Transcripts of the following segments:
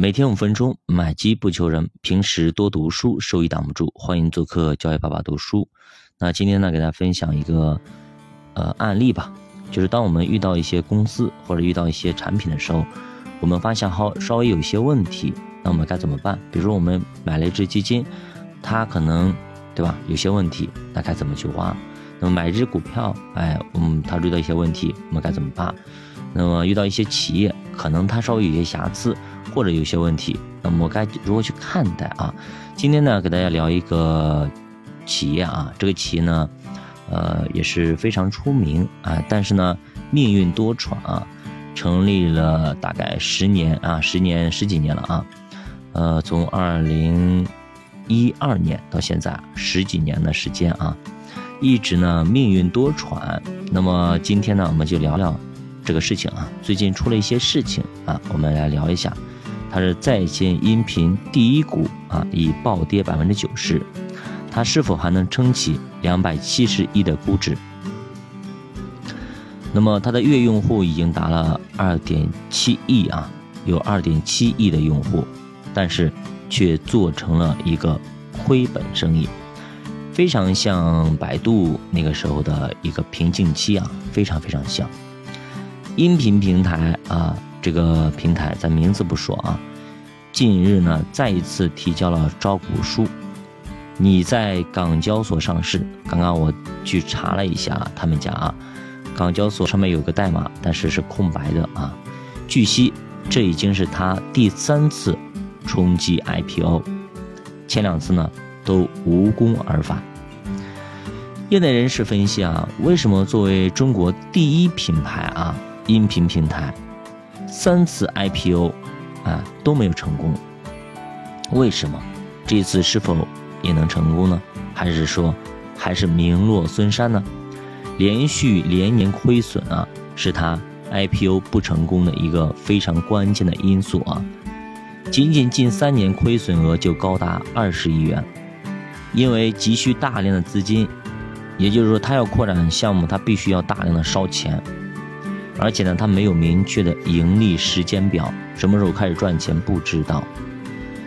每天五分钟，买机不求人。平时多读书，收益挡不住。欢迎做客教育爸爸读书。那今天呢，给大家分享一个呃案例吧，就是当我们遇到一些公司或者遇到一些产品的时候，我们发现好稍微有一些问题，那我们该怎么办？比如说我们买了一只基金，它可能对吧有些问题，那该怎么去挖？那么买一只股票，哎，嗯，它遇到一些问题，我们该怎么办？那么遇到一些企业，可能它稍微有些瑕疵。或者有些问题，那么该如何去看待啊？今天呢，给大家聊一个企业啊，这个企业呢，呃，也是非常出名啊，但是呢，命运多舛啊，成立了大概十年啊，十年十几年了啊，呃，从二零一二年到现在十几年的时间啊，一直呢命运多舛。那么今天呢，我们就聊聊这个事情啊，最近出了一些事情啊，我们来聊一下。它是在线音频第一股啊，已暴跌百分之九十，它是否还能撑起两百七十亿的估值？那么它的月用户已经达了二点七亿啊，有二点七亿的用户，但是却做成了一个亏本生意，非常像百度那个时候的一个瓶颈期啊，非常非常像音频平台啊。这个平台咱名字不说啊，近日呢再一次提交了招股书，你在港交所上市。刚刚我去查了一下，他们家啊，港交所上面有个代码，但是是空白的啊。据悉，这已经是他第三次冲击 IPO，前两次呢都无功而返。业内人士分析啊，为什么作为中国第一品牌啊音频平台？三次 IPO，啊都没有成功，为什么？这次是否也能成功呢？还是说还是名落孙山呢？连续连年亏损啊，是他 IPO 不成功的一个非常关键的因素啊。仅仅近三年亏损额就高达二十亿元，因为急需大量的资金，也就是说他要扩展项目，他必须要大量的烧钱。而且呢，它没有明确的盈利时间表，什么时候开始赚钱不知道。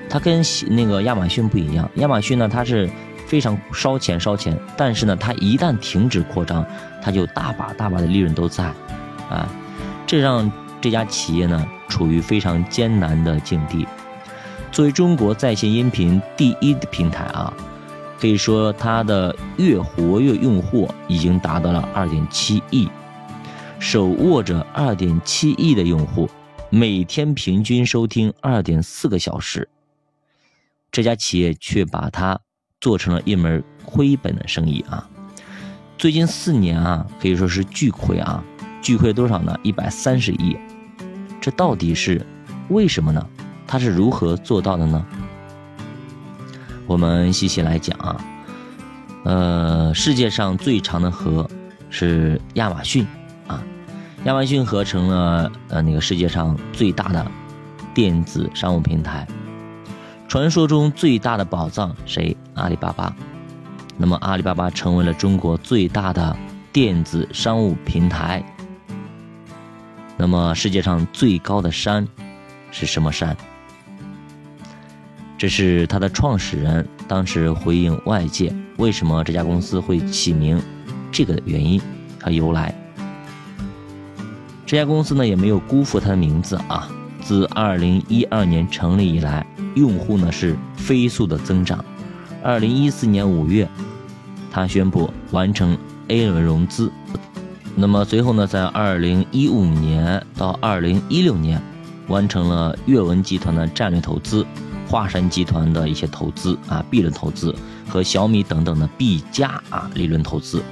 它跟那个亚马逊不一样，亚马逊呢，它是非常烧钱烧钱，但是呢，它一旦停止扩张，它就大把大把的利润都在，啊，这让这家企业呢处于非常艰难的境地。作为中国在线音频第一的平台啊，可以说它的月活跃用户已经达到了二点七亿。手握着二点七亿的用户，每天平均收听二点四个小时，这家企业却把它做成了一门亏本的生意啊！最近四年啊，可以说是巨亏啊，巨亏多少呢？一百三十亿，这到底是为什么呢？它是如何做到的呢？我们细细来讲啊，呃，世界上最长的河是亚马逊。亚马逊合成了呃那个世界上最大的电子商务平台，传说中最大的宝藏谁？阿里巴巴。那么阿里巴巴成为了中国最大的电子商务平台。那么世界上最高的山是什么山？这是它的创始人当时回应外界为什么这家公司会起名这个的原因和由来。这家公司呢也没有辜负它的名字啊！自二零一二年成立以来，用户呢是飞速的增长。二零一四年五月，他宣布完成 A 轮融资。那么随后呢，在二零一五年到二零一六年，完成了阅文集团的战略投资、华山集团的一些投资啊 B 轮投资和小米等等的 B 加啊理论投资。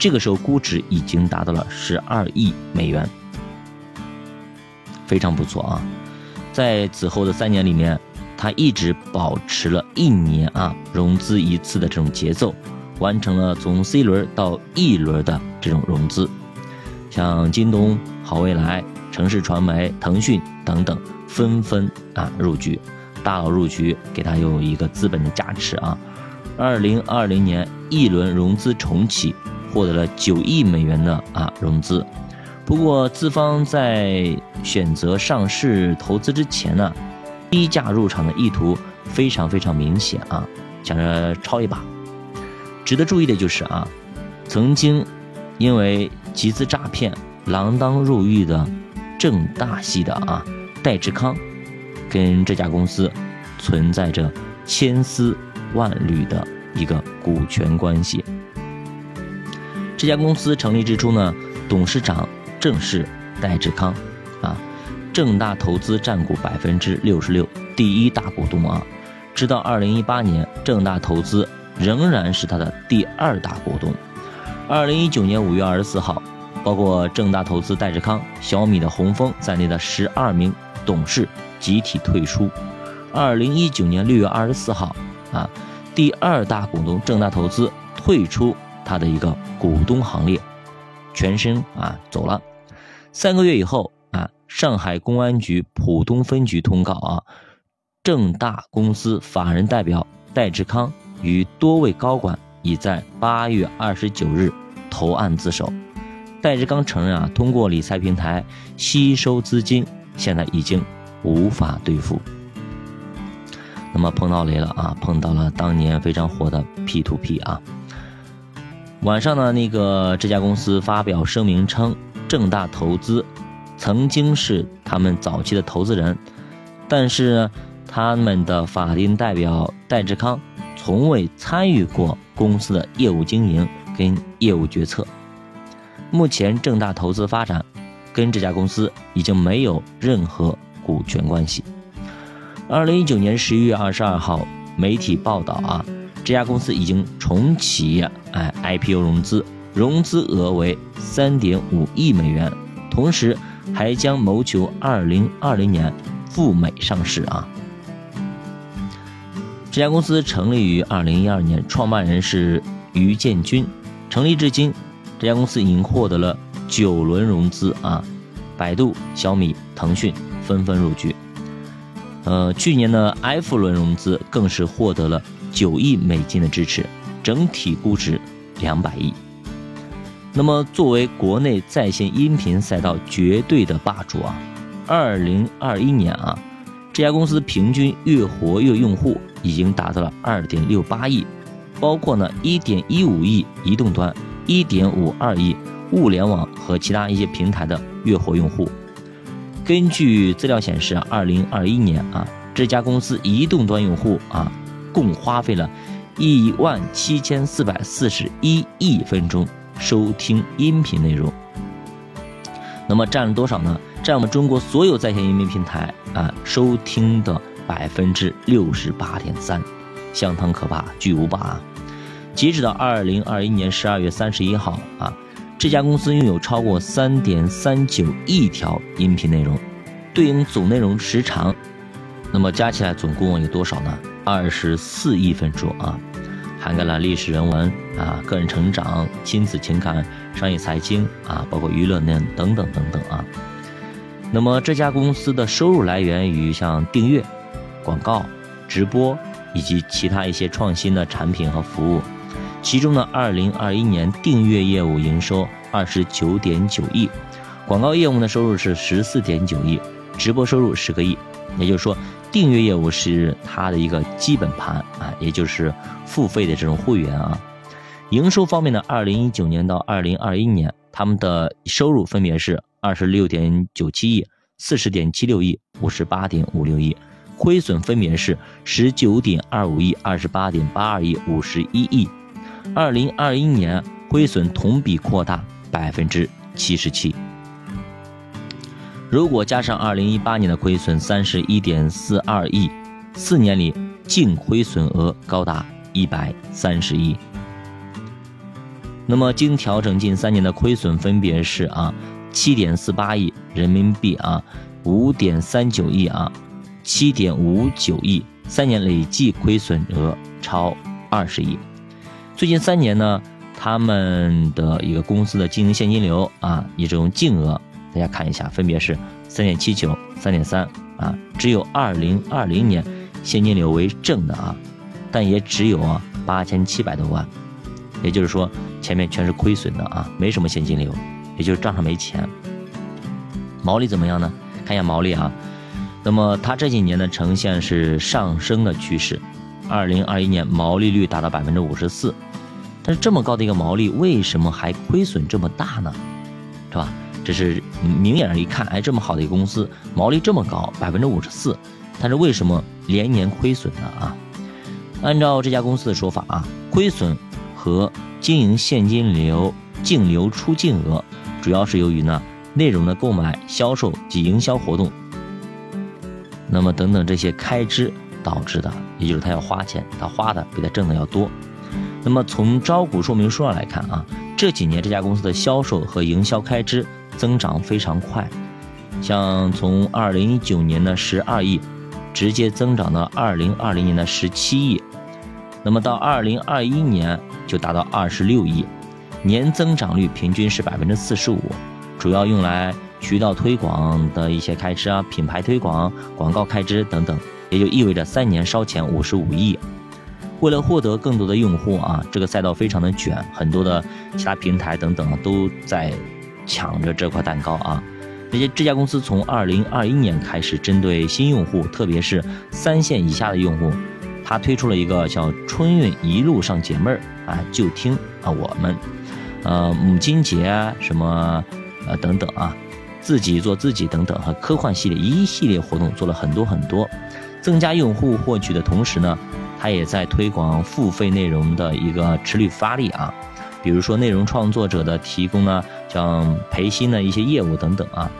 这个时候估值已经达到了十二亿美元。非常不错啊，在此后的三年里面，他一直保持了一年啊融资一次的这种节奏，完成了从 C 轮到 E 轮的这种融资，像京东、好未来、城市传媒、腾讯等等纷纷啊入局，大佬入局给他又一个资本的加持啊。二零二零年 E 轮融资重启，获得了九亿美元的啊融资。不过，资方在选择上市投资之前呢，低价入场的意图非常非常明显啊，想着抄一把。值得注意的就是啊，曾经因为集资诈骗锒铛入狱的郑大系的啊戴志康，跟这家公司存在着千丝万缕的一个股权关系。这家公司成立之初呢，董事长正是戴志康，啊，正大投资占股百分之六十六，第一大股东啊。直到二零一八年，正大投资仍然是他的第二大股东。二零一九年五月二十四号，包括正大投资戴志康、小米的洪峰在内的十二名董事集体退出。二零一九年六月二十四号，啊，第二大股东正大投资退出。他的一个股东行列，全身啊走了。三个月以后啊，上海公安局浦东分局通告啊，正大公司法人代表戴志康与多位高管已在八月二十九日投案自首。戴志刚承认啊，通过理财平台吸收资金，现在已经无法兑付。那么碰到雷了啊，碰到了当年非常火的 P to P 啊。晚上呢，那个这家公司发表声明称，正大投资曾经是他们早期的投资人，但是呢，他们的法定代表戴志康从未参与过公司的业务经营跟业务决策。目前正大投资发展跟这家公司已经没有任何股权关系。二零一九年十一月二十二号，媒体报道啊。这家公司已经重启哎 IPO 融资，融资额为三点五亿美元，同时还将谋求二零二零年赴美上市啊。这家公司成立于二零一二年，创办人是于建军，成立至今，这家公司已经获得了九轮融资啊，百度、小米、腾讯纷纷入局，呃，去年的 F 轮融资更是获得了。九亿美金的支持，整体估值两百亿。那么，作为国内在线音频赛道绝对的霸主啊，二零二一年啊，这家公司平均月活跃用户已经达到了二点六八亿，包括呢一点一五亿移动端、一点五二亿物联网和其他一些平台的月活用户。根据资料显示啊，二零二一年啊，这家公司移动端用户啊。共花费了一万七千四百四十一亿分钟收听音频内容，那么占了多少呢？占我们中国所有在线音频平台啊收听的百分之六十八点三，相当可怕，巨无霸啊！截止到二零二一年十二月三十一号啊，这家公司拥有超过三点三九亿条音频内容，对应总内容时长，那么加起来总共有多少呢？二十四亿分钟啊，涵盖了历史人文啊、个人成长、亲子情感、商业财经啊，包括娱乐等等等等啊。那么这家公司的收入来源于像订阅、广告、直播以及其他一些创新的产品和服务。其中呢，二零二一年订阅业务营收二十九点九亿，广告业务的收入是十四点九亿，直播收入十个亿。也就是说。订阅业务是它的一个基本盘啊，也就是付费的这种会员啊。营收方面呢，二零一九年到二零二一年，他们的收入分别是二十六点九七亿、四十点七六亿、五十八点五六亿，亏损分别是十九点二五亿、二十八点八二亿、五十一亿。二零二一年亏损同比扩大百分之七十七。如果加上二零一八年的亏损三十一点四二亿，四年里净亏损额高达一百三十亿。那么经调整近三年的亏损分别是啊七点四八亿人民币啊五点三九亿啊七点五九亿，三年累计亏损额超二十亿。最近三年呢，他们的一个公司的经营现金流啊，以这种净额。大家看一下，分别是三点七九、三点三啊，只有二零二零年现金流为正的啊，但也只有啊八千七百多万，也就是说前面全是亏损的啊，没什么现金流，也就是账上没钱。毛利怎么样呢？看一下毛利啊，那么它这几年呢呈现是上升的趋势，二零二一年毛利率达到百分之五十四，但是这么高的一个毛利，为什么还亏损这么大呢？是吧？这是明眼人一看，哎，这么好的一个公司，毛利这么高，百分之五十四，但是为什么连年亏损呢？啊？按照这家公司的说法啊，亏损和经营现金流净流出净额，主要是由于呢内容的购买、销售及营销活动。那么等等这些开支导致的，也就是他要花钱，他花的比他挣的要多。那么从招股说明书上来看啊，这几年这家公司的销售和营销开支增长非常快，像从二零一九年的十二亿，直接增长到二零二零年的十七亿，那么到二零二一年就达到二十六亿，年增长率平均是百分之四十五，主要用来。渠道推广的一些开支啊，品牌推广、广告开支等等，也就意味着三年烧钱五十五亿。为了获得更多的用户啊，这个赛道非常的卷，很多的其他平台等等都在抢着这块蛋糕啊。那些这家公司从二零二一年开始，针对新用户，特别是三线以下的用户，它推出了一个叫“春运一路上解闷儿”啊，就听啊我们，呃母亲节啊什么呃等等啊。自己做自己等等和科幻系列一系列活动做了很多很多，增加用户获取的同时呢，它也在推广付费内容的一个持续发力啊，比如说内容创作者的提供呢，像培新的一些业务等等啊。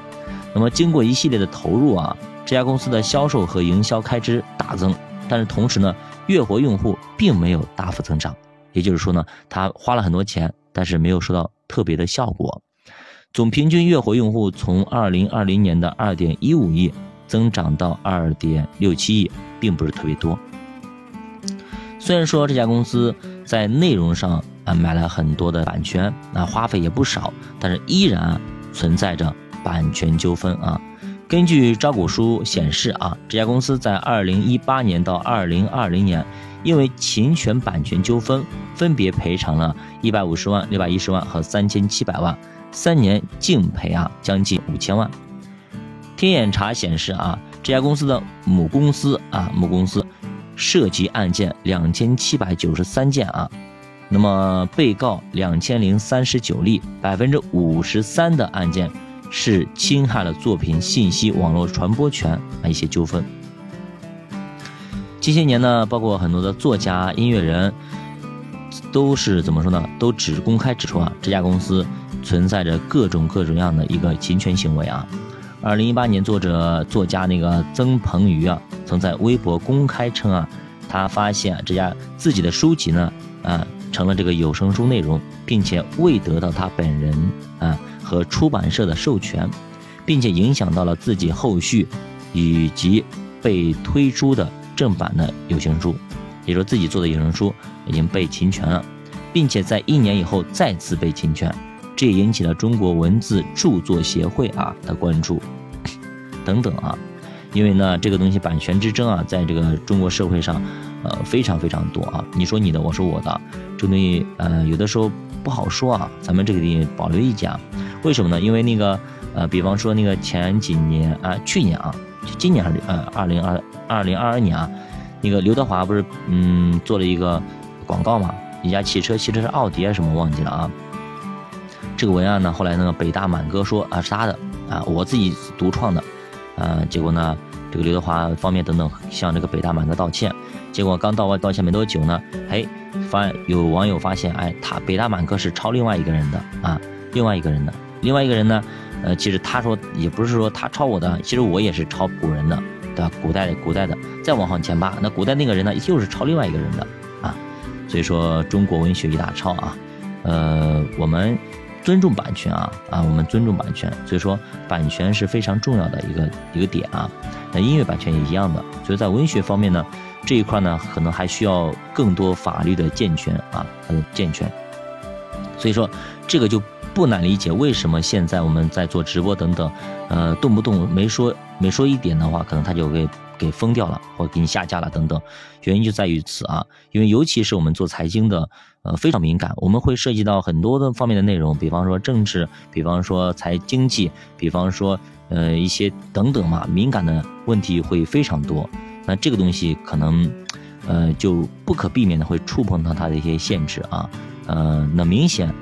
那么经过一系列的投入啊，这家公司的销售和营销开支大增，但是同时呢，月活用户并没有大幅增长，也就是说呢，他花了很多钱，但是没有收到特别的效果。总平均月活用户从二零二零年的二点一五亿增长到二点六七亿，并不是特别多。虽然说这家公司在内容上啊买了很多的版权，那花费也不少，但是依然存在着版权纠纷啊。根据招股书显示啊，这家公司在二零一八年到二零二零年，因为侵权版权纠纷，分别赔偿了一百五十万、六百一十万和三千七百万。三年净赔啊，将近五千万。天眼查显示啊，这家公司的母公司啊，母公司涉及案件两千七百九十三件啊，那么被告两千零三十九例，百分之五十三的案件是侵害了作品信息网络传播权啊一些纠纷。近些年呢，包括很多的作家、音乐人，都是怎么说呢？都只公开指出啊，这家公司。存在着各种各种样的一个侵权行为啊！二零一八年，作者作家那个曾鹏宇啊，曾在微博公开称啊，他发现这家自己的书籍呢，啊，成了这个有声书内容，并且未得到他本人啊和出版社的授权，并且影响到了自己后续以及被推出的正版的有声书，也说自己做的有声书已经被侵权了，并且在一年以后再次被侵权。这也引起了中国文字著作协会啊的关注，等等啊，因为呢，这个东西版权之争啊，在这个中国社会上，呃，非常非常多啊。你说你的，我说我的，这东西呃，有的时候不好说啊。咱们这个地保留意见啊，为什么呢？因为那个呃，比方说那个前几年啊，去年啊，今年还是呃，二零二二零二二年啊，那个刘德华不是嗯做了一个广告嘛，一家汽车，汽车是奥迪还是什么忘记了啊？这个文案呢，后来那个北大满哥说啊是他的啊，我自己独创的，啊，结果呢，这个刘德华方面等等向这个北大满哥道歉，结果刚道完道歉没多久呢，哎，发有网友发现，哎，他北大满哥是抄另外一个人的啊，另外一个人的，另外一个人呢，呃，其实他说也不是说他抄我的，其实我也是抄古人的，对吧？古代的古代的，再往上前扒，那古代那个人呢，又是抄另外一个人的啊，所以说中国文学一大抄啊，呃，我们。尊重版权啊啊，我们尊重版权，所以说版权是非常重要的一个一个点啊。那音乐版权也一样的，所以在文学方面呢，这一块呢可能还需要更多法律的健全啊，呃健全。所以说这个就不难理解，为什么现在我们在做直播等等，呃，动不动没说没说一点的话，可能他就给给封掉了，或给你下架了等等。原因就在于此啊，因为尤其是我们做财经的，呃，非常敏感，我们会涉及到很多的方面的内容，比方说政治，比方说财经济，比方说呃一些等等嘛，敏感的问题会非常多。那这个东西可能，呃，就不可避免的会触碰到它的一些限制啊。呃，那明显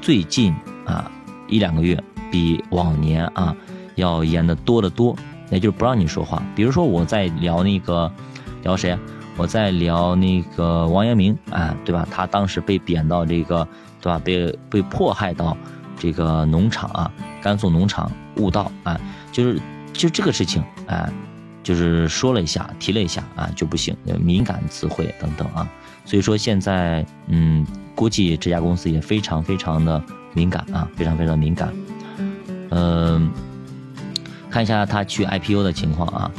最近啊一两个月比往年啊要严的多得多，也就是不让你说话。比如说我在聊那个聊谁？我在聊那个王阳明啊，对吧？他当时被贬到这个，对吧？被被迫害到这个农场啊，甘肃农场悟道啊，就是就这个事情啊，就是说了一下，提了一下啊，就不行，敏感词汇等等啊。所以说现在，嗯，估计这家公司也非常非常的敏感啊，非常非常敏感。嗯，看一下他去 IPO 的情况啊。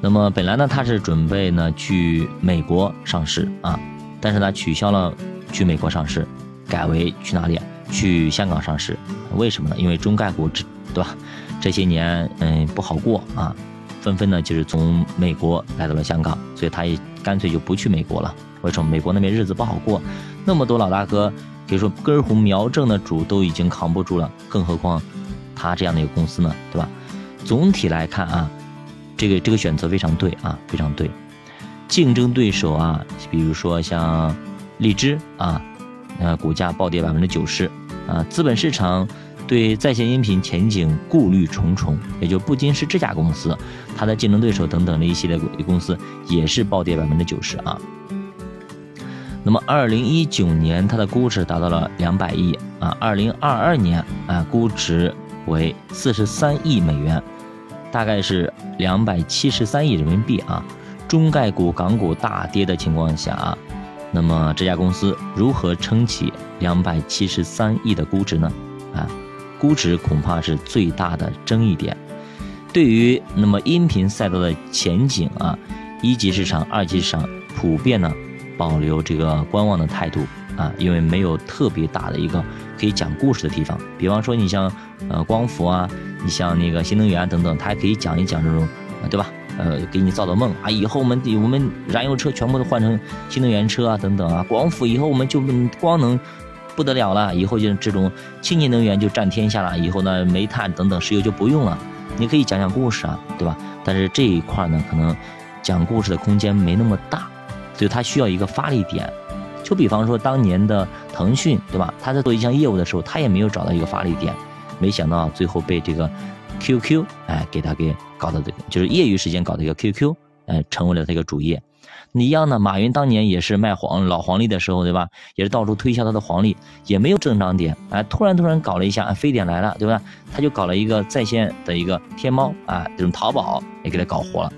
那么本来呢，他是准备呢去美国上市啊，但是呢取消了去美国上市，改为去哪里？去香港上市。为什么呢？因为中概股这对吧？这些年嗯不好过啊，纷纷呢就是从美国来到了香港，所以他也干脆就不去美国了。为什么？美国那边日子不好过，那么多老大哥可以说根红苗正的主都已经扛不住了，更何况他这样的一个公司呢？对吧？总体来看啊。这个这个选择非常对啊，非常对。竞争对手啊，比如说像荔枝啊，呃，股价暴跌百分之九十啊。资本市场对在线音频前景顾虑重重，也就不仅是这家公司，它的竞争对手等等的一系列公司也是暴跌百分之九十啊。那么，二零一九年它的估值达到了两百亿啊，二零二二年啊，估值为四十三亿美元。大概是两百七十三亿人民币啊，中概股、港股大跌的情况下啊，那么这家公司如何撑起两百七十三亿的估值呢？啊，估值恐怕是最大的争议点。对于那么音频赛道的前景啊，一级市场、二级市场普遍呢保留这个观望的态度啊，因为没有特别大的一个可以讲故事的地方。比方说你像呃光伏啊。你像那个新能源等等，它还可以讲一讲这种，对吧？呃，给你造造梦啊！以后我们我们燃油车全部都换成新能源车啊，等等啊！光伏以后我们就光能不得了了，以后就这种清洁能源就占天下了。以后呢，煤炭等等石油就不用了。你可以讲讲故事啊，对吧？但是这一块呢，可能讲故事的空间没那么大，所以它需要一个发力点。就比方说当年的腾讯，对吧？他在做一项业务的时候，他也没有找到一个发力点。没想到最后被这个 QQ 哎给他给搞的这个，就是业余时间搞的一个 QQ 哎成为了他一个主业。你一样呢，马云当年也是卖黄老黄历的时候，对吧？也是到处推销他的黄历，也没有正常点哎，突然突然搞了一下非典来了，对吧？他就搞了一个在线的一个天猫啊，这种淘宝也给他搞活了。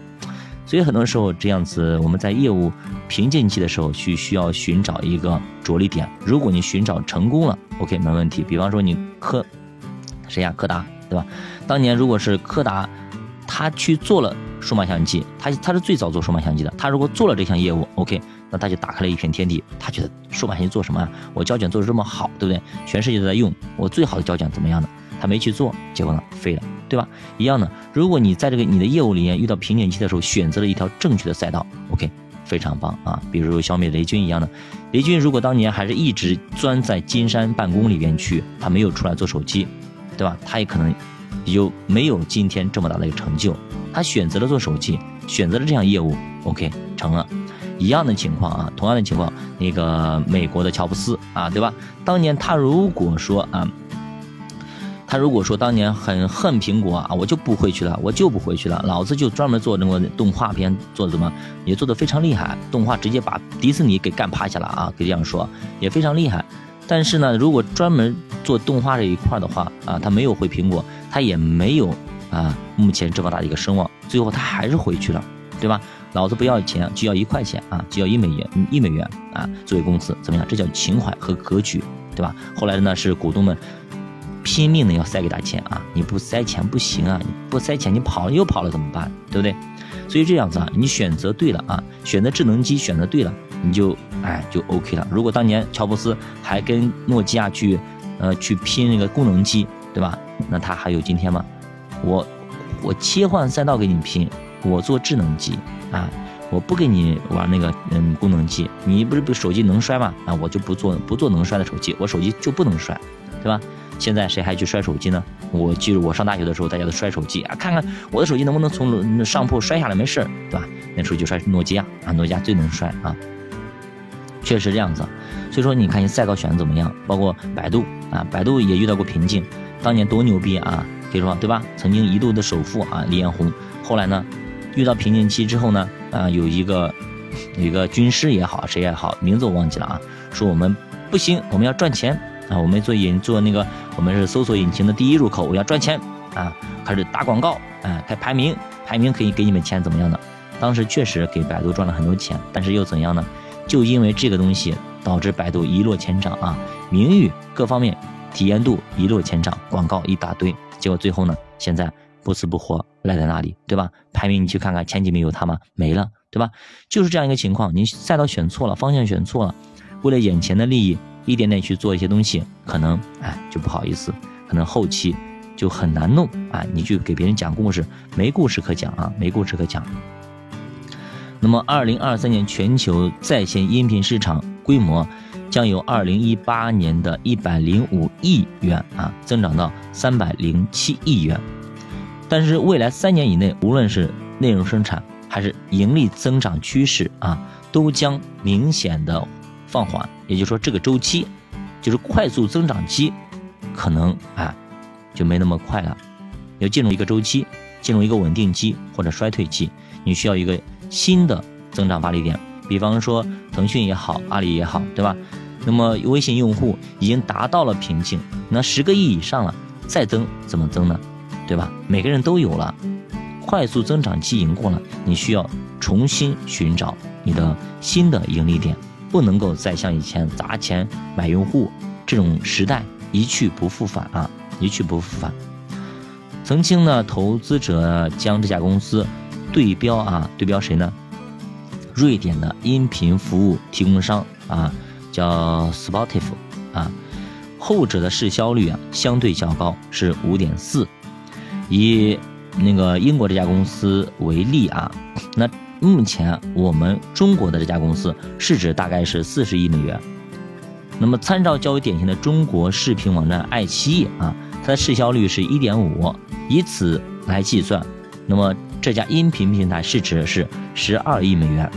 所以很多时候这样子，我们在业务瓶颈期的时候去需要寻找一个着力点。如果你寻找成功了，OK 没问题。比方说你科。谁呀？柯达，对吧？当年如果是柯达，他去做了数码相机，他他是最早做数码相机的。他如果做了这项业务，OK，那他就打开了一片天地。他觉得数码相机做什么啊？我胶卷做的这么好，对不对？全世界都在用，我最好的胶卷怎么样的？他没去做，结果呢，废了，对吧？一样的，如果你在这个你的业务里面遇到瓶颈期的时候，选择了一条正确的赛道，OK，非常棒啊！比如小米雷军一样的，雷军如果当年还是一直钻在金山办公里边去，他没有出来做手机。对吧？他也可能有没有今天这么大的一个成就？他选择了做手机，选择了这项业务，OK，成了。一样的情况啊，同样的情况，那个美国的乔布斯啊，对吧？当年他如果说啊，他如果说当年很恨苹果啊，我就不回去了，我就不回去了，老子就专门做那个动画片，做的怎么也做的非常厉害，动画直接把迪士尼给干趴下了啊，可以这样说，也非常厉害。但是呢，如果专门做动画这一块的话啊，他没有回苹果，他也没有啊目前这么大的一个声望，最后他还是回去了，对吧？老子不要钱，就要一块钱啊，就要一美元，一美元啊，作为工资怎么样？这叫情怀和格局，对吧？后来呢，是股东们拼命的要塞给他钱啊，你不塞钱不行啊，你不塞钱你跑了又跑了怎么办？对不对？所以这样子啊，你选择对了啊，选择智能机选择对了。你就哎就 OK 了。如果当年乔布斯还跟诺基亚去，呃去拼那个功能机，对吧？那他还有今天吗？我我切换赛道给你拼，我做智能机啊，我不给你玩那个嗯功能机，你不是手机能摔吗？啊，我就不做不做能摔的手机，我手机就不能摔，对吧？现在谁还去摔手机呢？我记得我上大学的时候，大家都摔手机啊，看看我的手机能不能从上铺摔下来没事，对吧？那时候就摔诺基亚啊，诺基亚最能摔啊，确实这样子。所以说，你看你赛道选的怎么样？包括百度啊，百度也遇到过瓶颈，当年多牛逼啊，可以说对吧？曾经一度的首富啊，李彦宏，后来呢，遇到瓶颈期之后呢，啊，有一个有一个军师也好，谁也好，名字我忘记了啊，说我们不行，我们要赚钱啊，我们做引做那个，我们是搜索引擎的第一入口，我要赚钱啊，开始打广告啊，开排名，排名可以给你们钱怎么样的？当时确实给百度赚了很多钱，但是又怎样呢？就因为这个东西。导致百度一落千丈啊，名誉各方面体验度一落千丈，广告一大堆，结果最后呢，现在不死不活赖在那里，对吧？排名你去看看前几名有他吗？没了，对吧？就是这样一个情况，你赛道选错了，方向选错了，为了眼前的利益，一点点去做一些东西，可能哎就不好意思，可能后期就很难弄啊。你去给别人讲故事，没故事可讲啊，没故事可讲。那么，二零二三年全球在线音频市场规模将由二零一八年的一百零五亿元啊，增长到三百零七亿元。但是，未来三年以内，无论是内容生产还是盈利增长趋势啊，都将明显的放缓。也就是说，这个周期就是快速增长期，可能啊就没那么快了，要进入一个周期，进入一个稳定期或者衰退期，你需要一个。新的增长发力点，比方说腾讯也好，阿里也好，对吧？那么微信用户已经达到了瓶颈，那十个亿以上了，再增怎么增呢？对吧？每个人都有了，快速增长期赢过了，你需要重新寻找你的新的盈利点，不能够再像以前砸钱买用户这种时代一去不复返啊，一去不复返。曾经呢，投资者将这家公司。对标啊，对标谁呢？瑞典的音频服务提供商啊，叫 Spotify 啊，后者的市销率啊相对较高，是五点四。以那个英国这家公司为例啊，那目前我们中国的这家公司市值大概是四十亿美元。那么参照较为典型的中国视频网站爱奇艺啊，它的市销率是一点五，以此来计算，那么。这家音频平台市值是十二亿美元，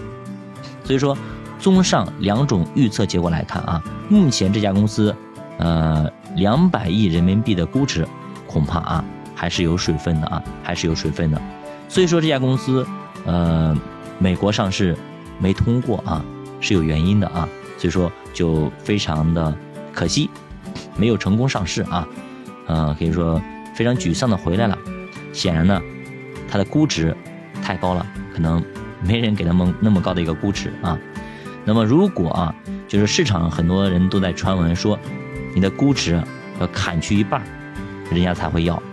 所以说，综上两种预测结果来看啊，目前这家公司，呃，两百亿人民币的估值，恐怕啊还是有水分的啊，还是有水分的。所以说这家公司，呃，美国上市没通过啊，是有原因的啊，所以说就非常的可惜，没有成功上市啊，呃，可以说非常沮丧的回来了。显然呢。它的估值太高了，可能没人给他们那么高的一个估值啊。那么如果啊，就是市场很多人都在传闻说，你的估值要砍去一半，人家才会要。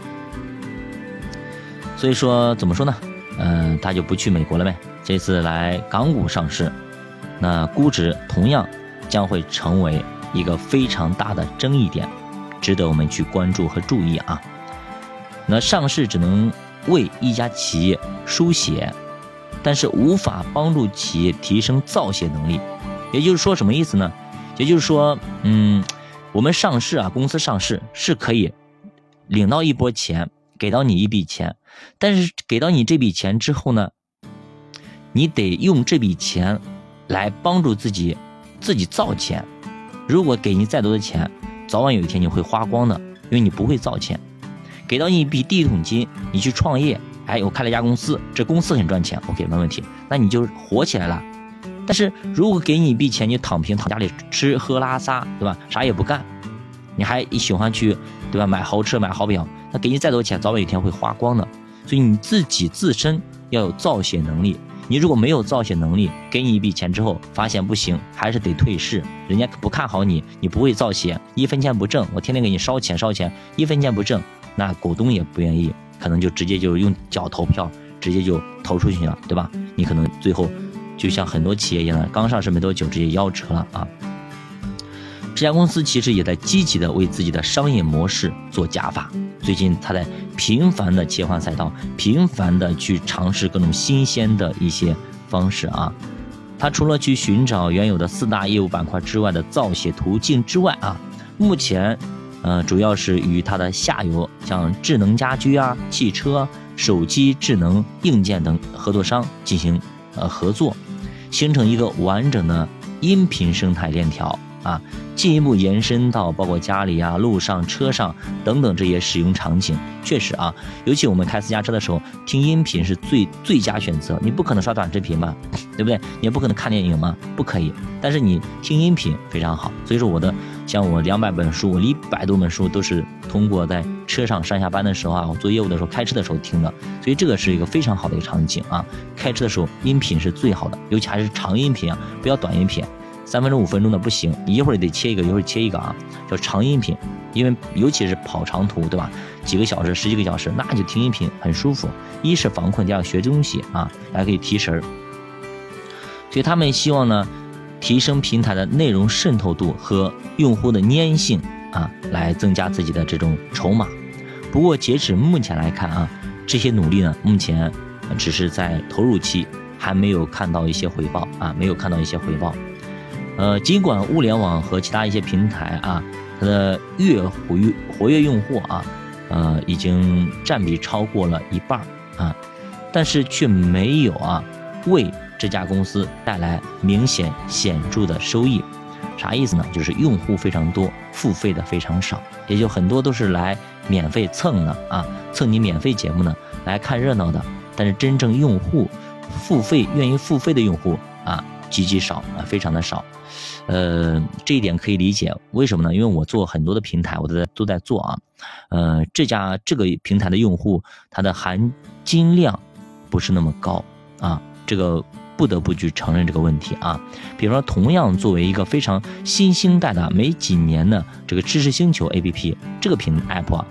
所以说怎么说呢？嗯，他就不去美国了呗。这次来港股上市，那估值同样将会成为一个非常大的争议点，值得我们去关注和注意啊。那上市只能。为一家企业输血，但是无法帮助企业提升造血能力。也就是说，什么意思呢？也就是说，嗯，我们上市啊，公司上市是可以领到一波钱，给到你一笔钱，但是给到你这笔钱之后呢，你得用这笔钱来帮助自己自己造钱。如果给你再多的钱，早晚有一天你会花光的，因为你不会造钱。给到你一笔第一桶金，你去创业，哎，我开了一家公司，这公司很赚钱，OK，没问题，那你就火起来了。但是如果给你一笔钱，你躺平躺家里吃喝拉撒，对吧？啥也不干，你还喜欢去，对吧？买豪车买好表，那给你再多钱，早晚有一天会花光的。所以你自己自身要有造血能力。你如果没有造血能力，给你一笔钱之后发现不行，还是得退市，人家不看好你，你不会造血，一分钱不挣，我天天给你烧钱烧钱，一分钱不挣。那股东也不愿意，可能就直接就用脚投票，直接就投出去了，对吧？你可能最后就像很多企业一样，刚上市没多久直接夭折了啊。这家公司其实也在积极的为自己的商业模式做加法，最近他在频繁的切换赛道，频繁的去尝试各种新鲜的一些方式啊。他除了去寻找原有的四大业务板块之外的造血途径之外啊，目前，呃，主要是与它的下游像智能家居啊、汽车、手机、智能硬件等合作商进行呃合作，形成一个完整的音频生态链条。啊，进一步延伸到包括家里啊、路上、车上等等这些使用场景，确实啊，尤其我们开私家车的时候，听音频是最最佳选择。你不可能刷短视频吧，对不对？你也不可能看电影吗，不可以。但是你听音频非常好。所以说我的像我两百本书，我一百多本书都是通过在车上上下班的时候啊，我做业务的时候开车的时候听的。所以这个是一个非常好的一个场景啊。开车的时候音频是最好的，尤其还是长音频啊，不要短音频。三分钟、五分钟的不行，一会儿得切一个，一会儿切一个啊，叫长音频，因为尤其是跑长途，对吧？几个小时、十几个小时，那就听音频很舒服。一是防困，第二学东西啊，还可以提神儿。所以他们希望呢，提升平台的内容渗透度和用户的粘性啊，来增加自己的这种筹码。不过截止目前来看啊，这些努力呢，目前只是在投入期，还没有看到一些回报啊，没有看到一些回报。呃，尽管物联网和其他一些平台啊，它的月活跃活跃用户啊，呃，已经占比超过了一半啊，但是却没有啊为这家公司带来明显显著的收益。啥意思呢？就是用户非常多，付费的非常少，也就很多都是来免费蹭的啊，蹭你免费节目呢，来看热闹的。但是真正用户付费愿意付费的用户啊，极其少啊，非常的少。呃，这一点可以理解，为什么呢？因为我做很多的平台，我都在都在做啊。呃，这家这个平台的用户，它的含金量不是那么高啊，这个不得不去承认这个问题啊。比如说，同样作为一个非常新兴代的没几年的这个知识星球 APP 这个平 app 啊，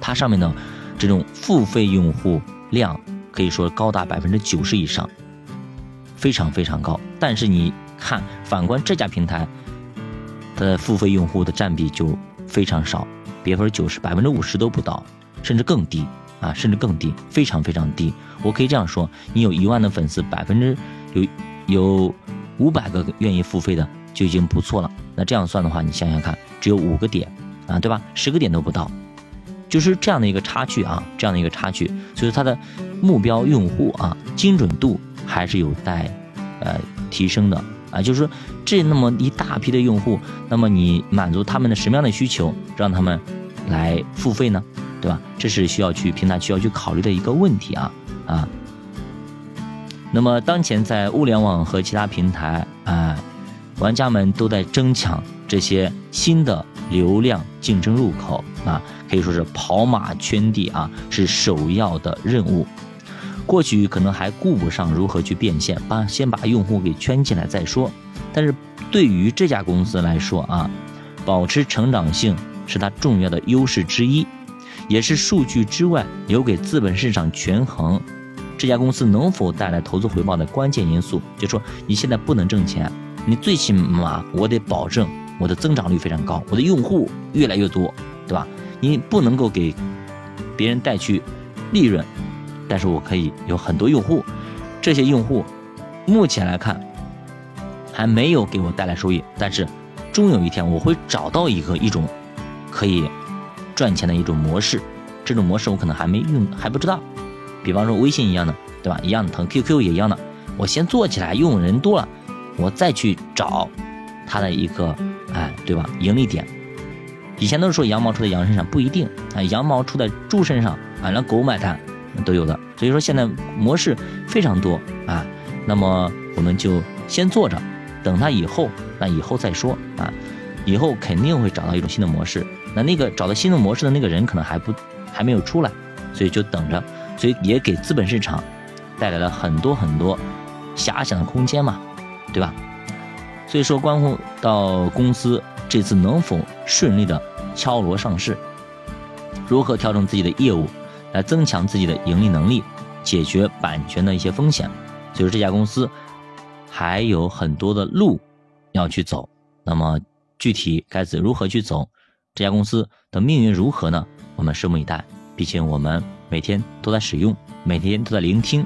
它上面的这种付费用户量可以说高达百分之九十以上，非常非常高。但是你。看，反观这家平台，它的付费用户的占比就非常少，别说九十，百分之五十都不到，甚至更低啊，甚至更低，非常非常低。我可以这样说，你有一万的粉丝，百分之有有五百个愿意付费的就已经不错了。那这样算的话，你想想看，只有五个点啊，对吧？十个点都不到，就是这样的一个差距啊，这样的一个差距。所以它的目标用户啊，精准度还是有待呃提升的。啊，就是说这那么一大批的用户，那么你满足他们的什么样的需求，让他们来付费呢？对吧？这是需要去平台需要去考虑的一个问题啊啊。那么当前在物联网和其他平台啊，玩家们都在争抢这些新的流量竞争入口啊，可以说是跑马圈地啊，是首要的任务。过去可能还顾不上如何去变现，把先把用户给圈进来再说。但是对于这家公司来说啊，保持成长性是它重要的优势之一，也是数据之外留给资本市场权衡这家公司能否带来投资回报的关键因素。就说你现在不能挣钱，你最起码我得保证我的增长率非常高，我的用户越来越多，对吧？你不能够给别人带去利润。但是我可以有很多用户，这些用户目前来看还没有给我带来收益，但是终有一天我会找到一个一种可以赚钱的一种模式，这种模式我可能还没用还不知道，比方说微信一样的，对吧？一样的疼，QQ 也一样的，我先做起来，用人多了，我再去找它的一个哎，对吧？盈利点。以前都是说羊毛出在羊身上，不一定啊，羊毛出在猪身上啊，让狗买单。都有的，所以说现在模式非常多啊，那么我们就先做着，等它以后，那以后再说啊，以后肯定会找到一种新的模式，那那个找到新的模式的那个人可能还不还没有出来，所以就等着，所以也给资本市场带来了很多很多遐想的空间嘛，对吧？所以说关乎到公司这次能否顺利的敲锣上市，如何调整自己的业务。来增强自己的盈利能力，解决版权的一些风险，所以这家公司还有很多的路要去走。那么具体该怎如何去走，这家公司的命运如何呢？我们拭目以待。毕竟我们每天都在使用，每天都在聆听，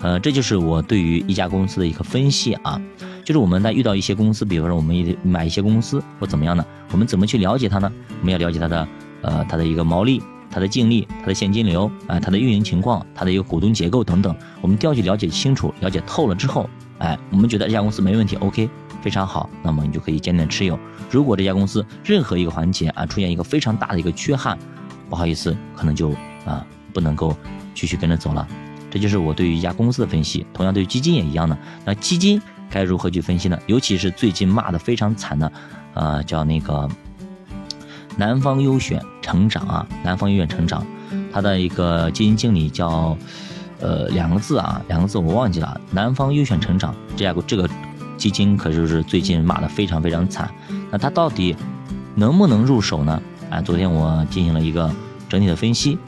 呃，这就是我对于一家公司的一个分析啊。就是我们在遇到一些公司，比如说我们买一些公司或怎么样呢，我们怎么去了解它呢？我们要了解它的，呃，它的一个毛利、它的净利、它的现金流啊、它的运营情况、它的一个股东结构等等，我们都要去了解清楚、了解透了之后，哎，我们觉得这家公司没问题，OK，非常好，那么你就可以坚定持有。如果这家公司任何一个环节啊出现一个非常大的一个缺憾，不好意思，可能就啊不能够继续跟着走了。这就是我对于一家公司的分析。同样对于基金也一样的，那基金。该如何去分析呢？尤其是最近骂的非常惨的，呃，叫那个南方优选成长啊，南方优选成长，它的一个基金经理叫，呃，两个字啊，两个字我忘记了。南方优选成长这家这个基金可就是最近骂的非常非常惨。那他到底能不能入手呢？啊，昨天我进行了一个整体的分析，